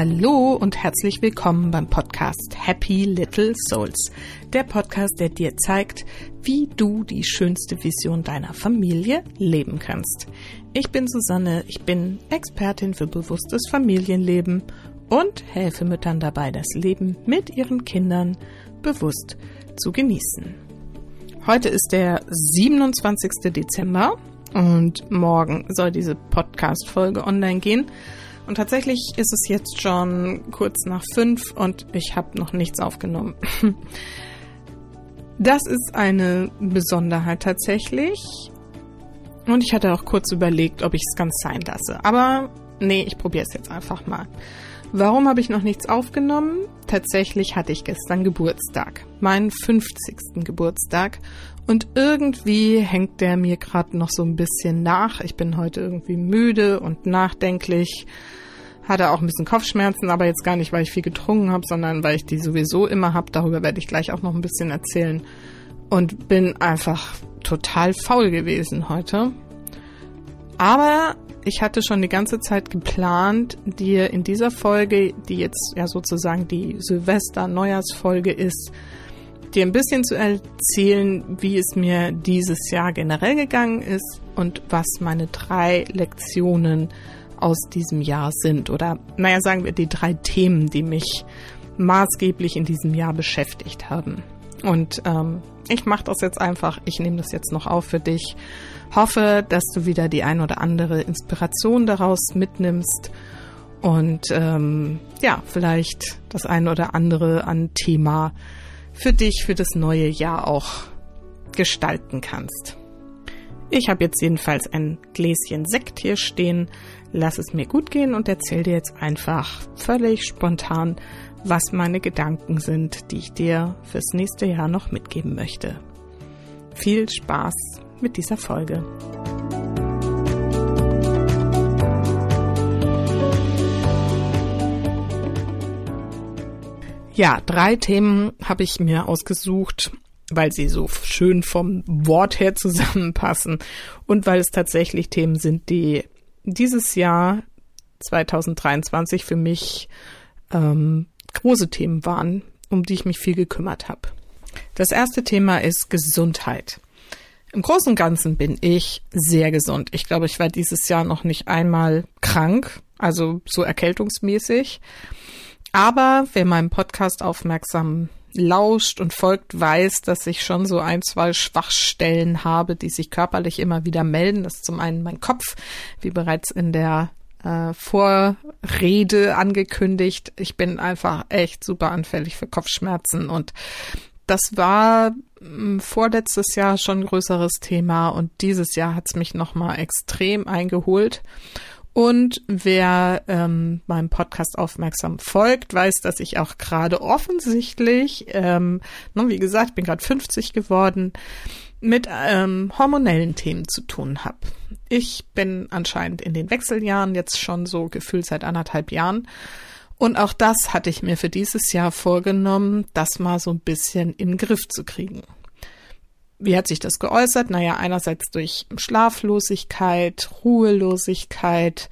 Hallo und herzlich willkommen beim Podcast Happy Little Souls. Der Podcast, der dir zeigt, wie du die schönste Vision deiner Familie leben kannst. Ich bin Susanne, ich bin Expertin für bewusstes Familienleben und helfe Müttern dabei, das Leben mit ihren Kindern bewusst zu genießen. Heute ist der 27. Dezember und morgen soll diese Podcast-Folge online gehen. Und tatsächlich ist es jetzt schon kurz nach fünf und ich habe noch nichts aufgenommen. Das ist eine Besonderheit tatsächlich. Und ich hatte auch kurz überlegt, ob ich es ganz sein lasse. Aber nee, ich probiere es jetzt einfach mal. Warum habe ich noch nichts aufgenommen? Tatsächlich hatte ich gestern Geburtstag, meinen 50. Geburtstag. Und irgendwie hängt der mir gerade noch so ein bisschen nach. Ich bin heute irgendwie müde und nachdenklich hatte auch ein bisschen Kopfschmerzen, aber jetzt gar nicht, weil ich viel getrunken habe, sondern weil ich die sowieso immer habe. Darüber werde ich gleich auch noch ein bisschen erzählen. Und bin einfach total faul gewesen heute. Aber ich hatte schon die ganze Zeit geplant, dir in dieser Folge, die jetzt ja sozusagen die Silvester-Neujahrsfolge ist, dir ein bisschen zu erzählen, wie es mir dieses Jahr generell gegangen ist und was meine drei Lektionen aus diesem Jahr sind. Oder, naja, sagen wir die drei Themen, die mich maßgeblich in diesem Jahr beschäftigt haben. Und ähm, ich mache das jetzt einfach, ich nehme das jetzt noch auf für dich. Hoffe, dass du wieder die ein oder andere Inspiration daraus mitnimmst und ähm, ja, vielleicht das ein oder andere an Thema für dich für das neue Jahr auch gestalten kannst. Ich habe jetzt jedenfalls ein Gläschen Sekt hier stehen, lass es mir gut gehen und erzähl dir jetzt einfach völlig spontan, was meine Gedanken sind, die ich dir fürs nächste Jahr noch mitgeben möchte. Viel Spaß mit dieser Folge. Ja, drei Themen habe ich mir ausgesucht, weil sie so schön vom Wort her zusammenpassen und weil es tatsächlich Themen sind, die dieses Jahr 2023 für mich ähm, große Themen waren, um die ich mich viel gekümmert habe. Das erste Thema ist Gesundheit. Im Großen und Ganzen bin ich sehr gesund. Ich glaube, ich war dieses Jahr noch nicht einmal krank, also so erkältungsmäßig. Aber wer meinem Podcast aufmerksam lauscht und folgt, weiß, dass ich schon so ein, zwei Schwachstellen habe, die sich körperlich immer wieder melden. Das ist zum einen mein Kopf, wie bereits in der äh, Vorrede angekündigt. Ich bin einfach echt super anfällig für Kopfschmerzen und das war hm, vorletztes Jahr schon ein größeres Thema und dieses Jahr hat es mich nochmal extrem eingeholt. Und wer ähm, meinem Podcast aufmerksam folgt, weiß, dass ich auch gerade offensichtlich, ähm, ne, wie gesagt, bin gerade 50 geworden, mit ähm, hormonellen Themen zu tun habe. Ich bin anscheinend in den Wechseljahren jetzt schon so gefühlt seit anderthalb Jahren. Und auch das hatte ich mir für dieses Jahr vorgenommen, das mal so ein bisschen in den Griff zu kriegen. Wie hat sich das geäußert? Naja, einerseits durch Schlaflosigkeit, Ruhelosigkeit,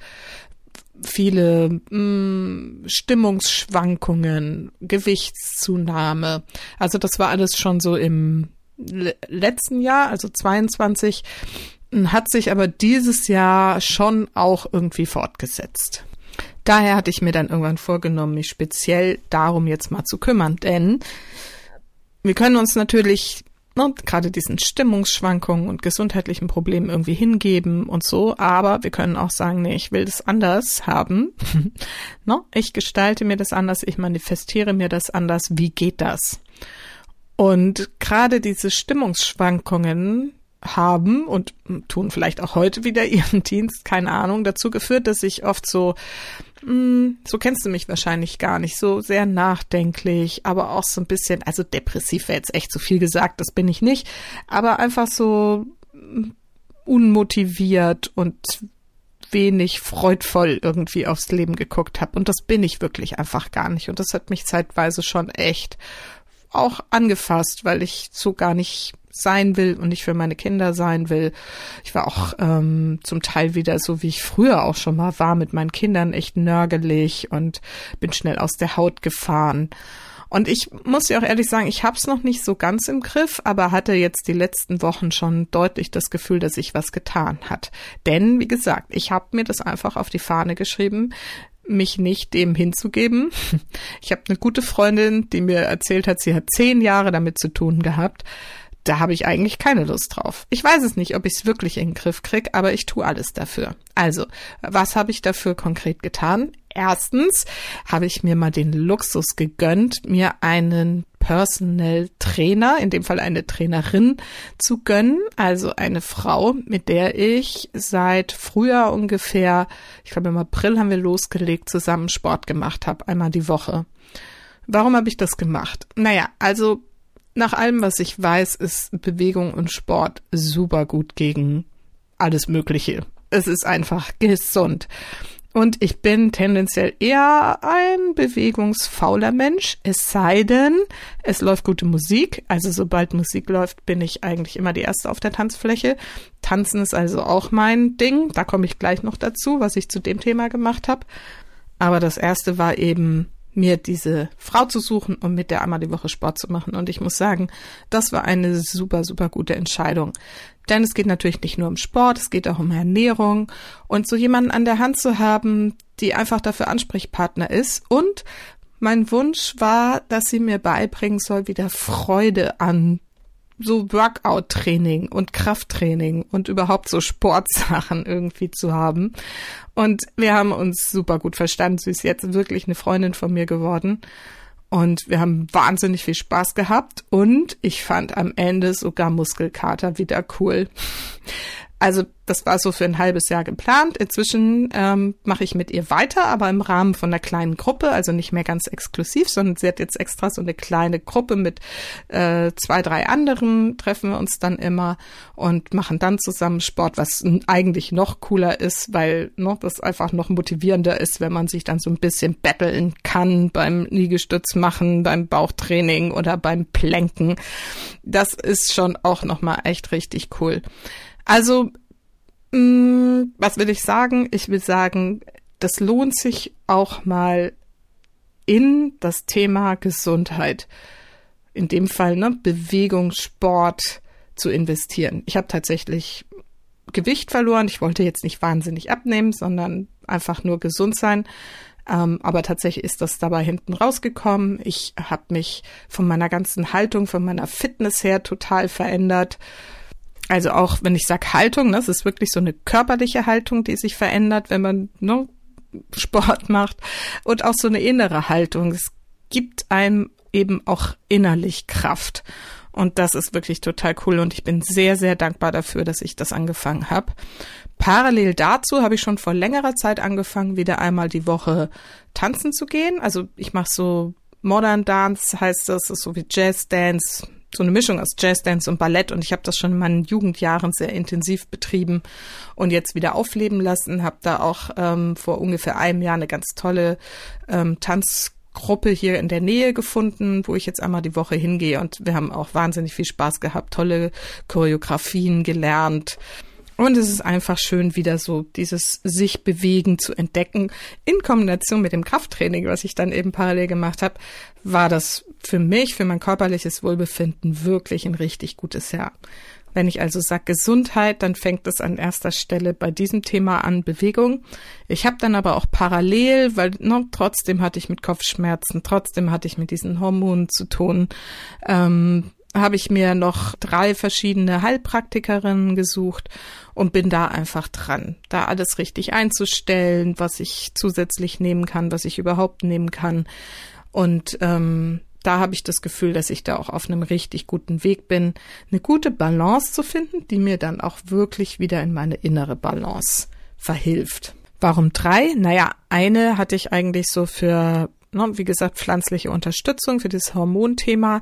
viele mh, mm, Stimmungsschwankungen, Gewichtszunahme. Also das war alles schon so im letzten Jahr, also 22, hat sich aber dieses Jahr schon auch irgendwie fortgesetzt. Daher hatte ich mir dann irgendwann vorgenommen, mich speziell darum jetzt mal zu kümmern, denn wir können uns natürlich ne, gerade diesen Stimmungsschwankungen und gesundheitlichen Problemen irgendwie hingeben und so, aber wir können auch sagen, nee, ich will das anders haben. ne? Ich gestalte mir das anders, ich manifestiere mir das anders. Wie geht das? Und gerade diese Stimmungsschwankungen haben und tun vielleicht auch heute wieder ihren Dienst, keine Ahnung, dazu geführt, dass ich oft so hm, so kennst du mich wahrscheinlich gar nicht, so sehr nachdenklich, aber auch so ein bisschen, also depressiv wäre jetzt echt zu viel gesagt, das bin ich nicht, aber einfach so hm, unmotiviert und wenig freudvoll irgendwie aufs Leben geguckt habe. Und das bin ich wirklich einfach gar nicht. Und das hat mich zeitweise schon echt auch angefasst, weil ich so gar nicht sein will und nicht für meine Kinder sein will. Ich war auch ähm, zum Teil wieder so, wie ich früher auch schon mal war, mit meinen Kindern echt nörgelig und bin schnell aus der Haut gefahren. Und ich muss ja auch ehrlich sagen, ich habe es noch nicht so ganz im Griff, aber hatte jetzt die letzten Wochen schon deutlich das Gefühl, dass sich was getan hat. Denn, wie gesagt, ich habe mir das einfach auf die Fahne geschrieben, mich nicht dem hinzugeben. Ich habe eine gute Freundin, die mir erzählt hat, sie hat zehn Jahre damit zu tun gehabt. Da habe ich eigentlich keine Lust drauf. Ich weiß es nicht, ob ich es wirklich in den Griff krieg, aber ich tue alles dafür. Also, was habe ich dafür konkret getan? Erstens habe ich mir mal den Luxus gegönnt, mir einen Personal Trainer, in dem Fall eine Trainerin, zu gönnen. Also eine Frau, mit der ich seit Frühjahr ungefähr, ich glaube im April haben wir losgelegt, zusammen Sport gemacht habe, einmal die Woche. Warum habe ich das gemacht? Naja, also nach allem, was ich weiß, ist Bewegung und Sport super gut gegen alles Mögliche. Es ist einfach gesund. Und ich bin tendenziell eher ein bewegungsfauler Mensch, es sei denn, es läuft gute Musik. Also sobald Musik läuft, bin ich eigentlich immer die Erste auf der Tanzfläche. Tanzen ist also auch mein Ding. Da komme ich gleich noch dazu, was ich zu dem Thema gemacht habe. Aber das Erste war eben mir diese Frau zu suchen und mit der einmal die Woche Sport zu machen. Und ich muss sagen, das war eine super, super gute Entscheidung. Denn es geht natürlich nicht nur um Sport, es geht auch um Ernährung und so jemanden an der Hand zu haben, die einfach dafür Ansprechpartner ist. Und mein Wunsch war, dass sie mir beibringen soll, wieder Freude an so Workout-Training und Krafttraining und überhaupt so Sportsachen irgendwie zu haben. Und wir haben uns super gut verstanden. Sie ist jetzt wirklich eine Freundin von mir geworden. Und wir haben wahnsinnig viel Spaß gehabt und ich fand am Ende sogar Muskelkater wieder cool. Also das war so für ein halbes Jahr geplant. Inzwischen ähm, mache ich mit ihr weiter, aber im Rahmen von einer kleinen Gruppe, also nicht mehr ganz exklusiv, sondern sie hat jetzt extra so eine kleine Gruppe mit äh, zwei, drei anderen, treffen wir uns dann immer und machen dann zusammen Sport, was eigentlich noch cooler ist, weil ne, das einfach noch motivierender ist, wenn man sich dann so ein bisschen betteln kann beim Liegestütz machen, beim Bauchtraining oder beim Plänken. Das ist schon auch nochmal echt richtig cool. Also, mh, mm, was will ich sagen? Ich will sagen, das lohnt sich auch mal in das Thema Gesundheit, in dem Fall ne, Bewegung, Sport zu investieren. Ich habe tatsächlich Gewicht verloren. Ich wollte jetzt nicht wahnsinnig abnehmen, sondern einfach nur gesund sein. Ähm, aber tatsächlich ist das dabei hinten rausgekommen. Ich habe mich von meiner ganzen Haltung, von meiner Fitness her total verändert. Also auch wenn ich sag Haltung, das ne, ist wirklich so eine körperliche Haltung, die sich verändert, wenn man ne, Sport macht und auch so eine innere Haltung. Es gibt einem eben auch innerlich Kraft. Und das ist wirklich total cool und ich bin sehr, sehr dankbar dafür, dass ich das angefangen habe. Parallel dazu habe ich schon vor längerer Zeit angefangen, wieder einmal die Woche tanzen zu gehen. Also ich mache so Modern Dance, heißt das, das ist so wie Jazz Dance, so eine Mischung aus Jazzdance und Ballett und ich habe das schon in meinen Jugendjahren sehr intensiv betrieben und jetzt wieder aufleben lassen. Habe da auch ähm, vor ungefähr einem Jahr eine ganz tolle ähm, Tanzgruppe hier in der Nähe gefunden, wo ich jetzt einmal die Woche hingehe und wir haben auch wahnsinnig viel Spaß gehabt, tolle Choreografien gelernt. Und es ist einfach schön, wieder so dieses sich bewegen zu entdecken. In Kombination mit dem Krafttraining, was ich dann eben parallel gemacht habe, war das für mich, für mein körperliches Wohlbefinden wirklich ein richtig gutes Jahr. Wenn ich also sage Gesundheit, dann fängt es an erster Stelle bei diesem Thema an Bewegung. Ich habe dann aber auch parallel, weil ne, trotzdem hatte ich mit Kopfschmerzen, trotzdem hatte ich mit diesen Hormonen zu tun, ähm, habe ich mir noch drei verschiedene Heilpraktikerinnen gesucht und bin da einfach dran, da alles richtig einzustellen, was ich zusätzlich nehmen kann, was ich überhaupt nehmen kann. Und ähm, da habe ich das Gefühl, dass ich da auch auf einem richtig guten Weg bin, eine gute Balance zu finden, die mir dann auch wirklich wieder in meine innere Balance verhilft. Warum drei? Naja, eine hatte ich eigentlich so für, wie gesagt, pflanzliche Unterstützung für das Hormonthema.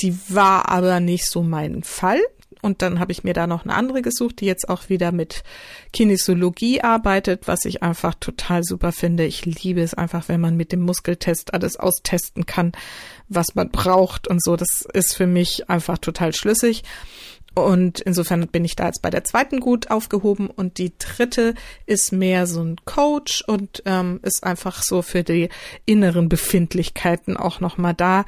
Die war aber nicht so mein Fall. Und dann habe ich mir da noch eine andere gesucht, die jetzt auch wieder mit Kinesiologie arbeitet, was ich einfach total super finde. Ich liebe es einfach, wenn man mit dem Muskeltest alles austesten kann, was man braucht und so. Das ist für mich einfach total schlüssig. Und insofern bin ich da jetzt bei der zweiten gut aufgehoben. Und die dritte ist mehr so ein Coach und ähm, ist einfach so für die inneren Befindlichkeiten auch nochmal da.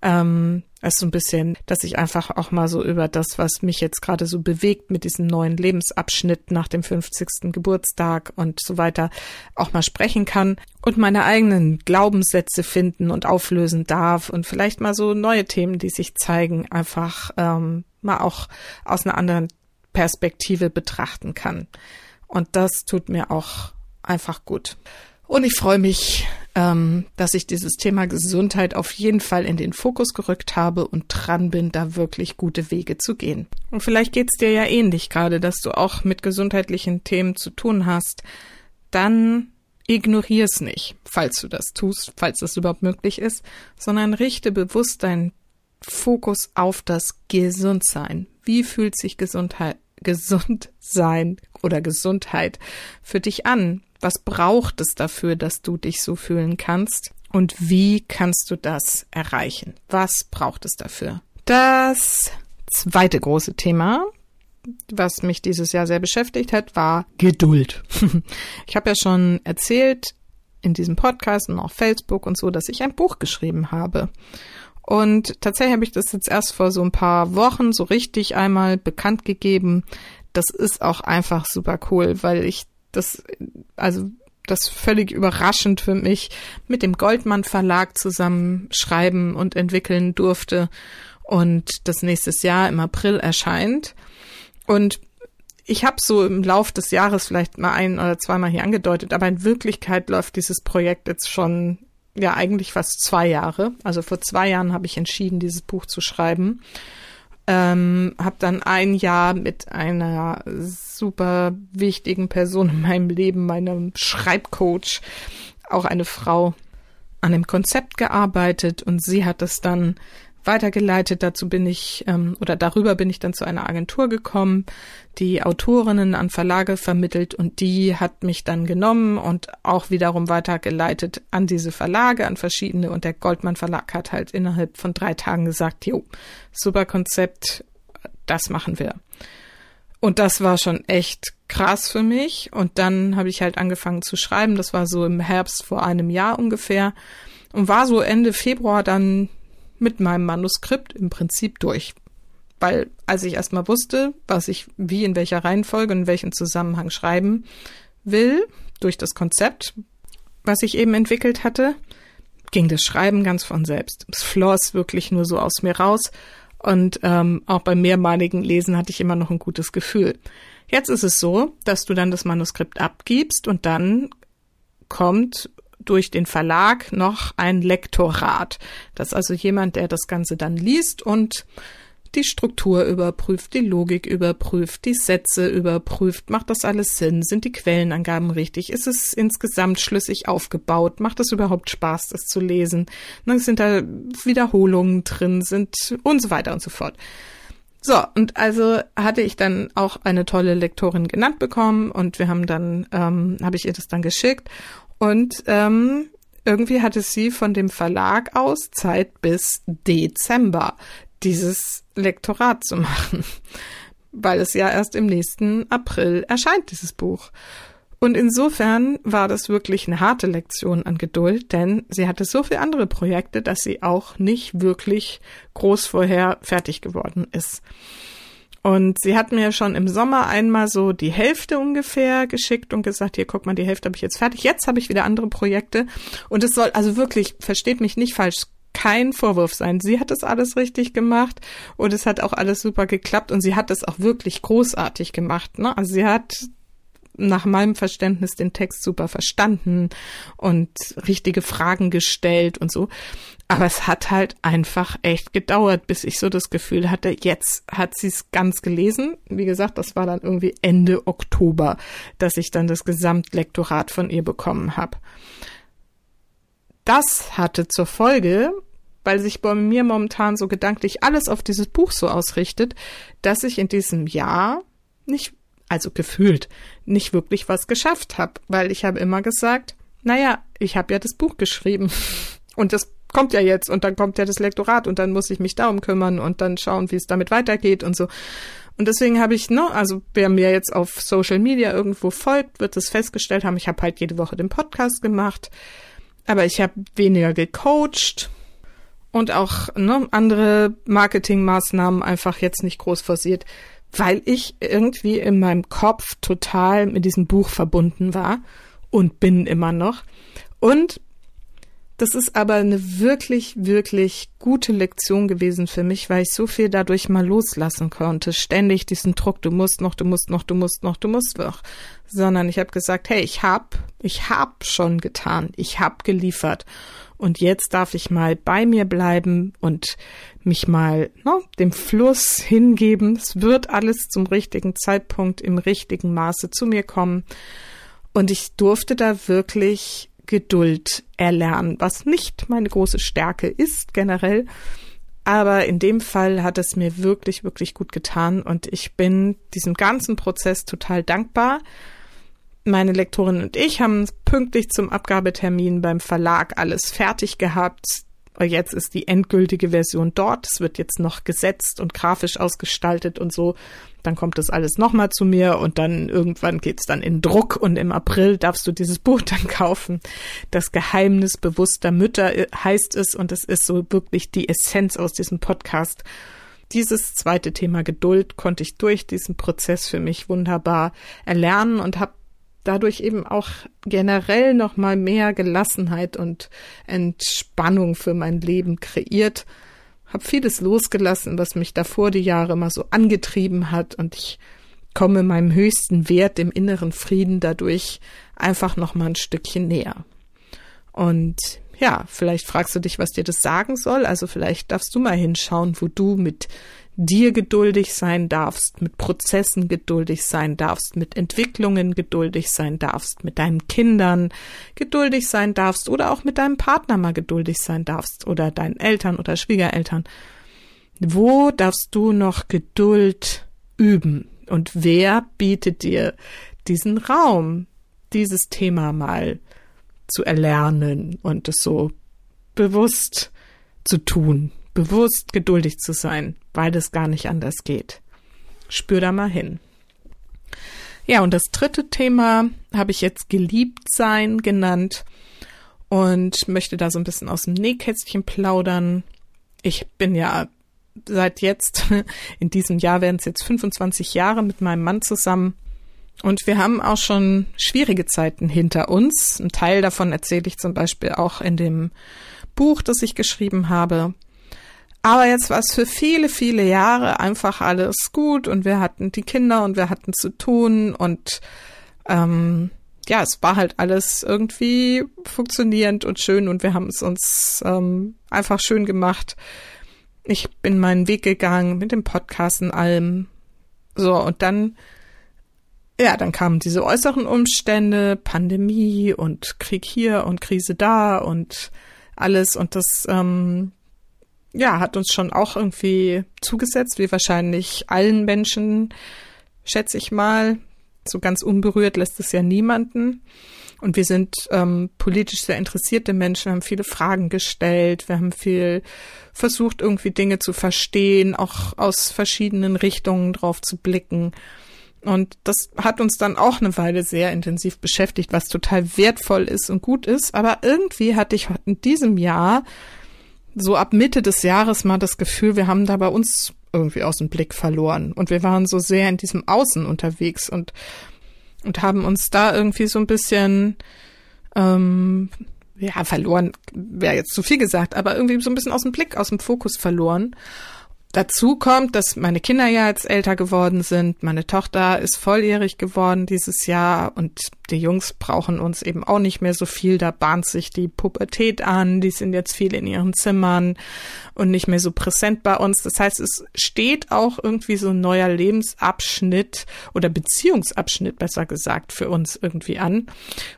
Ähm, ist so ein bisschen, dass ich einfach auch mal so über das, was mich jetzt gerade so bewegt mit diesem neuen Lebensabschnitt nach dem 50. Geburtstag und so weiter auch mal sprechen kann und meine eigenen Glaubenssätze finden und auflösen darf und vielleicht mal so neue Themen, die sich zeigen, einfach ähm, mal auch aus einer anderen Perspektive betrachten kann. Und das tut mir auch einfach gut. Und ich freue mich, ähm, dass ich dieses Thema Gesundheit auf jeden Fall in den Fokus gerückt habe und dran bin, da wirklich gute Wege zu gehen. Und vielleicht geht's dir ja ähnlich gerade, dass du auch mit gesundheitlichen Themen zu tun hast. Dann ignorier's nicht, falls du das tust, falls das überhaupt möglich ist, sondern richte bewusst deinen Fokus auf das Gesundsein. Wie fühlt sich Gesundheit, gesund sein oder Gesundheit für dich an? Was braucht es dafür, dass du dich so fühlen kannst? Und wie kannst du das erreichen? Was braucht es dafür? Das zweite große Thema, was mich dieses Jahr sehr beschäftigt hat, war Geduld. ich habe ja schon erzählt in diesem Podcast und auf Facebook und so, dass ich ein Buch geschrieben habe. Und tatsächlich habe ich das jetzt erst vor so ein paar Wochen so richtig einmal bekannt gegeben. Das ist auch einfach super cool, weil ich das, also das völlig überraschend für mich mit dem Goldmann Verlag zusammen schreiben und entwickeln durfte und das nächstes Jahr im April erscheint. Und ich habe so im Lauf des Jahres vielleicht mal ein oder zweimal hier angedeutet, aber in Wirklichkeit läuft dieses Projekt jetzt schon ja eigentlich fast zwei Jahre. Also vor zwei Jahren habe ich entschieden, dieses Buch zu schreiben ähm, habe dann ein Jahr mit einer super wichtigen Person in meinem Leben, meinem Schreibcoach, auch eine Frau, an dem Konzept gearbeitet und sie hat es dann weitergeleitet. Dazu bin ich ähm, oder darüber bin ich dann zu einer Agentur gekommen, die Autorinnen an Verlage vermittelt und die hat mich dann genommen und auch wiederum weitergeleitet an diese Verlage, an verschiedene und der Goldmann Verlag hat halt innerhalb von drei Tagen gesagt, jo, super Konzept, das machen wir. Und das war schon echt krass für mich. Und dann habe ich halt angefangen zu schreiben. Das war so im Herbst vor einem Jahr ungefähr. Und war so Ende Februar dann mit meinem Manuskript im Prinzip durch. Weil als ich erstmal wusste, was ich wie in welcher Reihenfolge und in welchem Zusammenhang schreiben will, durch das Konzept, was ich eben entwickelt hatte, ging das Schreiben ganz von selbst. Es floss wirklich nur so aus mir raus. Und ähm, auch beim mehrmaligen Lesen hatte ich immer noch ein gutes Gefühl. Jetzt ist es so, dass du dann das Manuskript abgibst und dann kommt durch den Verlag noch ein Lektorat. Das ist also jemand, der das Ganze dann liest und die Struktur überprüft, die Logik überprüft, die Sätze überprüft, macht das alles Sinn, sind die Quellenangaben richtig, ist es insgesamt schlüssig aufgebaut, macht es überhaupt Spaß, das zu lesen, dann sind da Wiederholungen drin, sind und so weiter und so fort. So, und also hatte ich dann auch eine tolle Lektorin genannt bekommen und wir haben dann, ähm, habe ich ihr das dann geschickt und ähm, irgendwie hatte sie von dem Verlag aus Zeit bis Dezember dieses Lektorat zu machen, weil es ja erst im nächsten April erscheint, dieses Buch. Und insofern war das wirklich eine harte Lektion an Geduld, denn sie hatte so viele andere Projekte, dass sie auch nicht wirklich groß vorher fertig geworden ist. Und sie hat mir schon im Sommer einmal so die Hälfte ungefähr geschickt und gesagt, hier guck mal, die Hälfte habe ich jetzt fertig. Jetzt habe ich wieder andere Projekte. Und es soll also wirklich, versteht mich nicht falsch, kein Vorwurf sein. Sie hat das alles richtig gemacht und es hat auch alles super geklappt und sie hat das auch wirklich großartig gemacht. Ne? Also sie hat nach meinem Verständnis den Text super verstanden und richtige Fragen gestellt und so. Aber es hat halt einfach echt gedauert, bis ich so das Gefühl hatte, jetzt hat sie es ganz gelesen. Wie gesagt, das war dann irgendwie Ende Oktober, dass ich dann das Gesamtlektorat von ihr bekommen habe. Das hatte zur Folge, weil sich bei mir momentan so gedanklich alles auf dieses Buch so ausrichtet, dass ich in diesem Jahr nicht, also gefühlt, nicht wirklich was geschafft habe, weil ich habe immer gesagt, naja, ich habe ja das Buch geschrieben. Und das kommt ja jetzt und dann kommt ja das Lektorat und dann muss ich mich darum kümmern und dann schauen, wie es damit weitergeht und so. Und deswegen habe ich, ne, also wer mir jetzt auf Social Media irgendwo folgt, wird es festgestellt haben, ich habe halt jede Woche den Podcast gemacht, aber ich habe weniger gecoacht und auch ne, andere Marketingmaßnahmen einfach jetzt nicht groß forciert, weil ich irgendwie in meinem Kopf total mit diesem Buch verbunden war und bin immer noch. Und das ist aber eine wirklich, wirklich gute Lektion gewesen für mich, weil ich so viel dadurch mal loslassen konnte. Ständig diesen Druck, du musst noch, du musst noch, du musst noch, du musst noch. Sondern ich habe gesagt, hey, ich hab, ich hab schon getan, ich hab geliefert. Und jetzt darf ich mal bei mir bleiben und mich mal ne, dem Fluss hingeben. Es wird alles zum richtigen Zeitpunkt im richtigen Maße zu mir kommen. Und ich durfte da wirklich Geduld erlernen, was nicht meine große Stärke ist generell. Aber in dem Fall hat es mir wirklich, wirklich gut getan und ich bin diesem ganzen Prozess total dankbar. Meine Lektorin und ich haben pünktlich zum Abgabetermin beim Verlag alles fertig gehabt. Jetzt ist die endgültige Version dort. Es wird jetzt noch gesetzt und grafisch ausgestaltet und so. Dann kommt das alles nochmal zu mir und dann irgendwann geht's dann in Druck und im April darfst du dieses Buch dann kaufen. Das Geheimnis bewusster Mütter äh, heißt es und es ist so wirklich die Essenz aus diesem Podcast. Dieses zweite Thema Geduld konnte ich durch diesen Prozess für mich wunderbar erlernen und habe dadurch eben auch generell noch mal mehr Gelassenheit und Entspannung für mein Leben kreiert. Hab vieles losgelassen, was mich davor die Jahre immer so angetrieben hat und ich komme meinem höchsten Wert, dem inneren Frieden dadurch einfach noch mal ein Stückchen näher. Und ja, vielleicht fragst du dich, was dir das sagen soll. Also vielleicht darfst du mal hinschauen, wo du mit dir geduldig sein darfst, mit Prozessen geduldig sein darfst, mit Entwicklungen geduldig sein darfst, mit deinen Kindern geduldig sein darfst oder auch mit deinem Partner mal geduldig sein darfst oder deinen Eltern oder Schwiegereltern. Wo darfst du noch Geduld üben? Und wer bietet dir diesen Raum, dieses Thema mal zu erlernen und es so bewusst zu tun, bewusst geduldig zu sein, weil es gar nicht anders geht. Spür da mal hin. Ja, und das dritte Thema habe ich jetzt geliebt sein genannt und möchte da so ein bisschen aus dem Nähkästchen plaudern. Ich bin ja seit jetzt, in diesem Jahr werden es jetzt 25 Jahre mit meinem Mann zusammen. Und wir haben auch schon schwierige Zeiten hinter uns. Ein Teil davon erzähle ich zum Beispiel auch in dem Buch, das ich geschrieben habe. Aber jetzt war es für viele, viele Jahre einfach alles gut und wir hatten die Kinder und wir hatten zu tun und ähm, ja, es war halt alles irgendwie funktionierend und schön und wir haben es uns ähm, einfach schön gemacht. Ich bin meinen Weg gegangen mit dem Podcast und allem. So, und dann, ja, dann kamen diese äußeren Umstände, Pandemie und Krieg hier und Krise da und alles und das ähm, ja, hat uns schon auch irgendwie zugesetzt, wie wahrscheinlich allen Menschen, schätze ich mal. So ganz unberührt lässt es ja niemanden. Und wir sind ähm, politisch sehr interessierte Menschen, haben viele Fragen gestellt, wir haben viel versucht, irgendwie Dinge zu verstehen, auch aus verschiedenen Richtungen drauf zu blicken. Und das hat uns dann auch eine Weile sehr intensiv beschäftigt, was total wertvoll ist und gut ist. Aber irgendwie hatte ich in diesem Jahr so ab Mitte des Jahres mal das Gefühl, wir haben da bei uns irgendwie aus dem Blick verloren. Und wir waren so sehr in diesem Außen unterwegs und, und haben uns da irgendwie so ein bisschen, ähm, ja, verloren, wäre jetzt zu viel gesagt, aber irgendwie so ein bisschen aus dem Blick, aus dem Fokus verloren. Dazu kommt, dass meine Kinder ja jetzt älter geworden sind. Meine Tochter ist volljährig geworden dieses Jahr und die Jungs brauchen uns eben auch nicht mehr so viel. Da bahnt sich die Pubertät an. Die sind jetzt viel in ihren Zimmern und nicht mehr so präsent bei uns. Das heißt, es steht auch irgendwie so ein neuer Lebensabschnitt oder Beziehungsabschnitt, besser gesagt, für uns irgendwie an.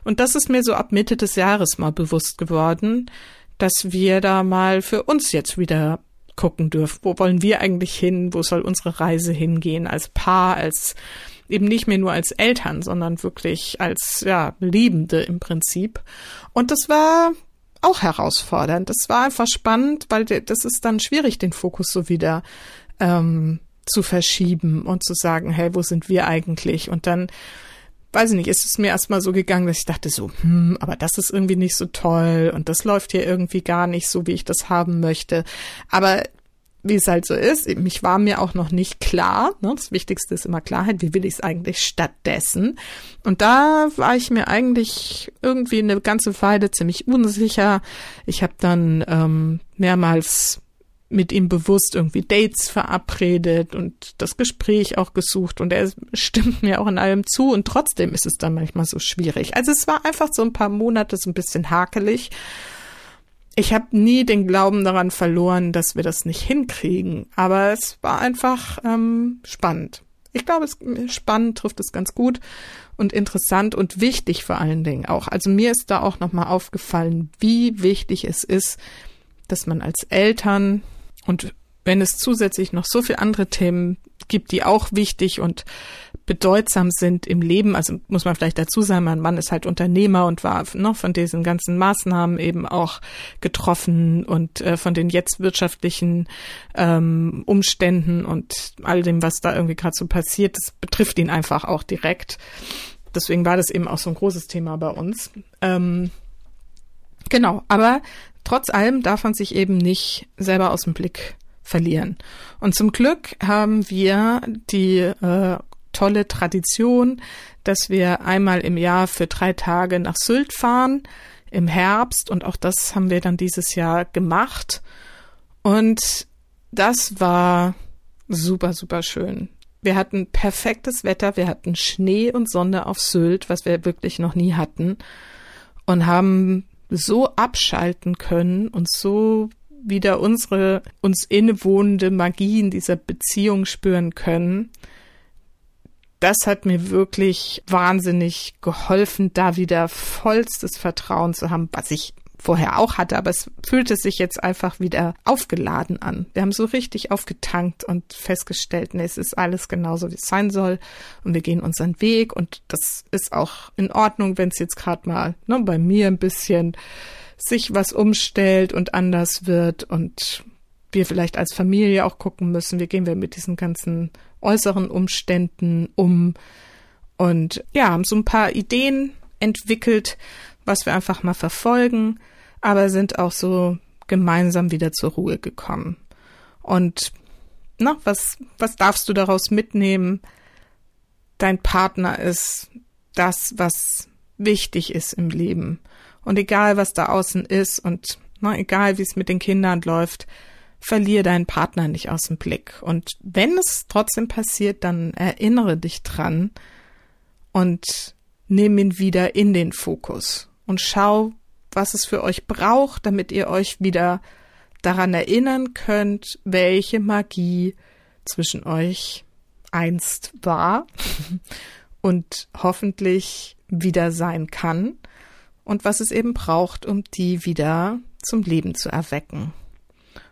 Und das ist mir so ab Mitte des Jahres mal bewusst geworden dass wir da mal für uns jetzt wieder gucken dürfen. Wo wollen wir eigentlich hin? Wo soll unsere Reise hingehen? Als Paar, als eben nicht mehr nur als Eltern, sondern wirklich als ja Liebende im Prinzip. Und das war auch herausfordernd. Das war einfach spannend, weil das ist dann schwierig, den Fokus so wieder ähm, zu verschieben und zu sagen, hey, wo sind wir eigentlich? Und dann, weiß ich nicht, ist es mir erstmal so gegangen, dass ich dachte so, hm, aber das ist irgendwie nicht so toll und das läuft hier irgendwie gar nicht so, wie ich das haben möchte. Aber wie es halt so ist, mich war mir auch noch nicht klar. Ne? Das Wichtigste ist immer Klarheit. Wie will ich es eigentlich stattdessen? Und da war ich mir eigentlich irgendwie eine ganze Weile ziemlich unsicher. Ich habe dann ähm, mehrmals mit ihm bewusst irgendwie Dates verabredet und das Gespräch auch gesucht und er stimmt mir auch in allem zu und trotzdem ist es dann manchmal so schwierig. Also es war einfach so ein paar Monate so ein bisschen hakelig. Ich habe nie den Glauben daran verloren, dass wir das nicht hinkriegen, aber es war einfach ähm, spannend. Ich glaube, es spannend trifft es ganz gut und interessant und wichtig vor allen Dingen auch. Also mir ist da auch nochmal aufgefallen, wie wichtig es ist, dass man als Eltern und wenn es zusätzlich noch so viele andere Themen gibt, die auch wichtig und bedeutsam sind im Leben, also muss man vielleicht dazu sagen, mein Mann ist halt Unternehmer und war noch ne, von diesen ganzen Maßnahmen eben auch getroffen und äh, von den jetzt wirtschaftlichen ähm, Umständen und all dem, was da irgendwie gerade so passiert, das betrifft ihn einfach auch direkt. Deswegen war das eben auch so ein großes Thema bei uns. Ähm, genau, aber trotz allem darf man sich eben nicht selber aus dem Blick verlieren. Und zum Glück haben wir die äh, tolle Tradition, dass wir einmal im Jahr für drei Tage nach Sylt fahren im Herbst und auch das haben wir dann dieses Jahr gemacht und das war super, super schön. Wir hatten perfektes Wetter, wir hatten Schnee und Sonne auf Sylt, was wir wirklich noch nie hatten und haben so abschalten können und so wieder unsere uns innewohnende Magie in dieser Beziehung spüren können. Das hat mir wirklich wahnsinnig geholfen, da wieder vollstes Vertrauen zu haben, was ich vorher auch hatte, aber es fühlte sich jetzt einfach wieder aufgeladen an. Wir haben so richtig aufgetankt und festgestellt, nee, es ist alles genauso, wie es sein soll und wir gehen unseren Weg und das ist auch in Ordnung, wenn es jetzt gerade mal ne, bei mir ein bisschen sich was umstellt und anders wird und wir vielleicht als Familie auch gucken müssen, wie gehen wir mit diesen ganzen äußeren Umständen um und ja, haben so ein paar Ideen entwickelt, was wir einfach mal verfolgen aber sind auch so gemeinsam wieder zur Ruhe gekommen. Und na, was, was darfst du daraus mitnehmen? Dein Partner ist das, was wichtig ist im Leben. Und egal, was da außen ist und na, egal, wie es mit den Kindern läuft, verliere deinen Partner nicht aus dem Blick. Und wenn es trotzdem passiert, dann erinnere dich dran und nimm ihn wieder in den Fokus und schau, was es für euch braucht, damit ihr euch wieder daran erinnern könnt, welche Magie zwischen euch einst war und hoffentlich wieder sein kann und was es eben braucht, um die wieder zum Leben zu erwecken.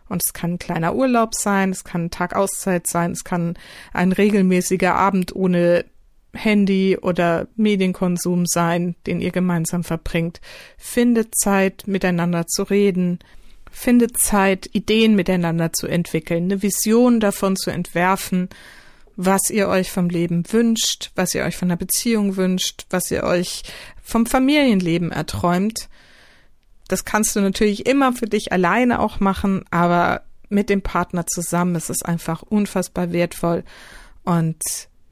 Und es kann ein kleiner Urlaub sein, es kann ein Tag Auszeit sein, es kann ein regelmäßiger Abend ohne Handy oder Medienkonsum sein, den ihr gemeinsam verbringt. Findet Zeit, miteinander zu reden. Findet Zeit, Ideen miteinander zu entwickeln, eine Vision davon zu entwerfen, was ihr euch vom Leben wünscht, was ihr euch von der Beziehung wünscht, was ihr euch vom Familienleben erträumt. Das kannst du natürlich immer für dich alleine auch machen, aber mit dem Partner zusammen ist es einfach unfassbar wertvoll und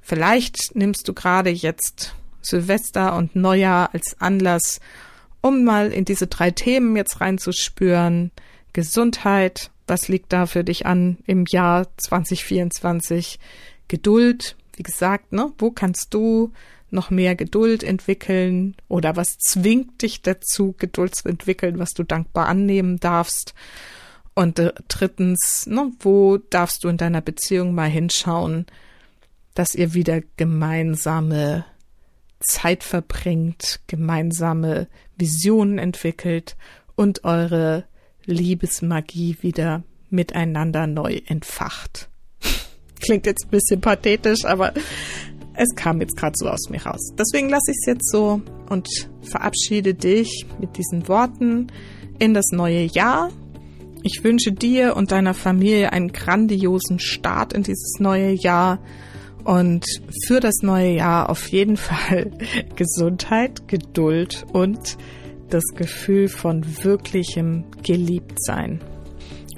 Vielleicht nimmst du gerade jetzt Silvester und Neujahr als Anlass, um mal in diese drei Themen jetzt reinzuspüren. Gesundheit, was liegt da für dich an im Jahr 2024? Geduld, wie gesagt, ne? Wo kannst du noch mehr Geduld entwickeln oder was zwingt dich dazu, Geduld zu entwickeln, was du dankbar annehmen darfst? Und äh, drittens, ne, wo darfst du in deiner Beziehung mal hinschauen, dass ihr wieder gemeinsame Zeit verbringt, gemeinsame Visionen entwickelt und eure Liebesmagie wieder miteinander neu entfacht. Klingt jetzt ein bisschen pathetisch, aber es kam jetzt gerade so aus mir raus. Deswegen lasse ich es jetzt so und verabschiede dich mit diesen Worten in das neue Jahr. Ich wünsche dir und deiner Familie einen grandiosen Start in dieses neue Jahr und für das neue Jahr auf jeden Fall Gesundheit, Geduld und das Gefühl von wirklichem Geliebtsein.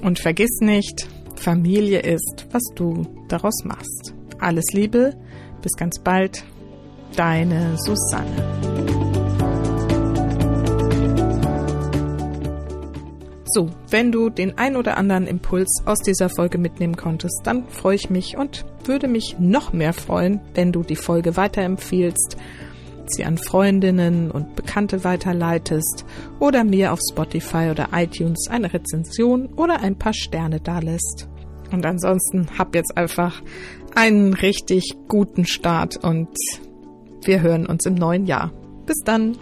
Und vergiss nicht, Familie ist, was du daraus machst. Alles Liebe, bis ganz bald, deine Susanne. So, wenn du den ein oder anderen Impuls aus dieser Folge mitnehmen konntest, dann freue ich mich und würde mich noch mehr freuen, wenn du die Folge weiterempfiehlst, sie an Freundinnen und Bekannte weiterleitest oder mir auf Spotify oder iTunes eine Rezension oder ein paar Sterne dalässt. Und ansonsten hab jetzt einfach einen richtig guten Start und wir hören uns im neuen Jahr. Bis dann!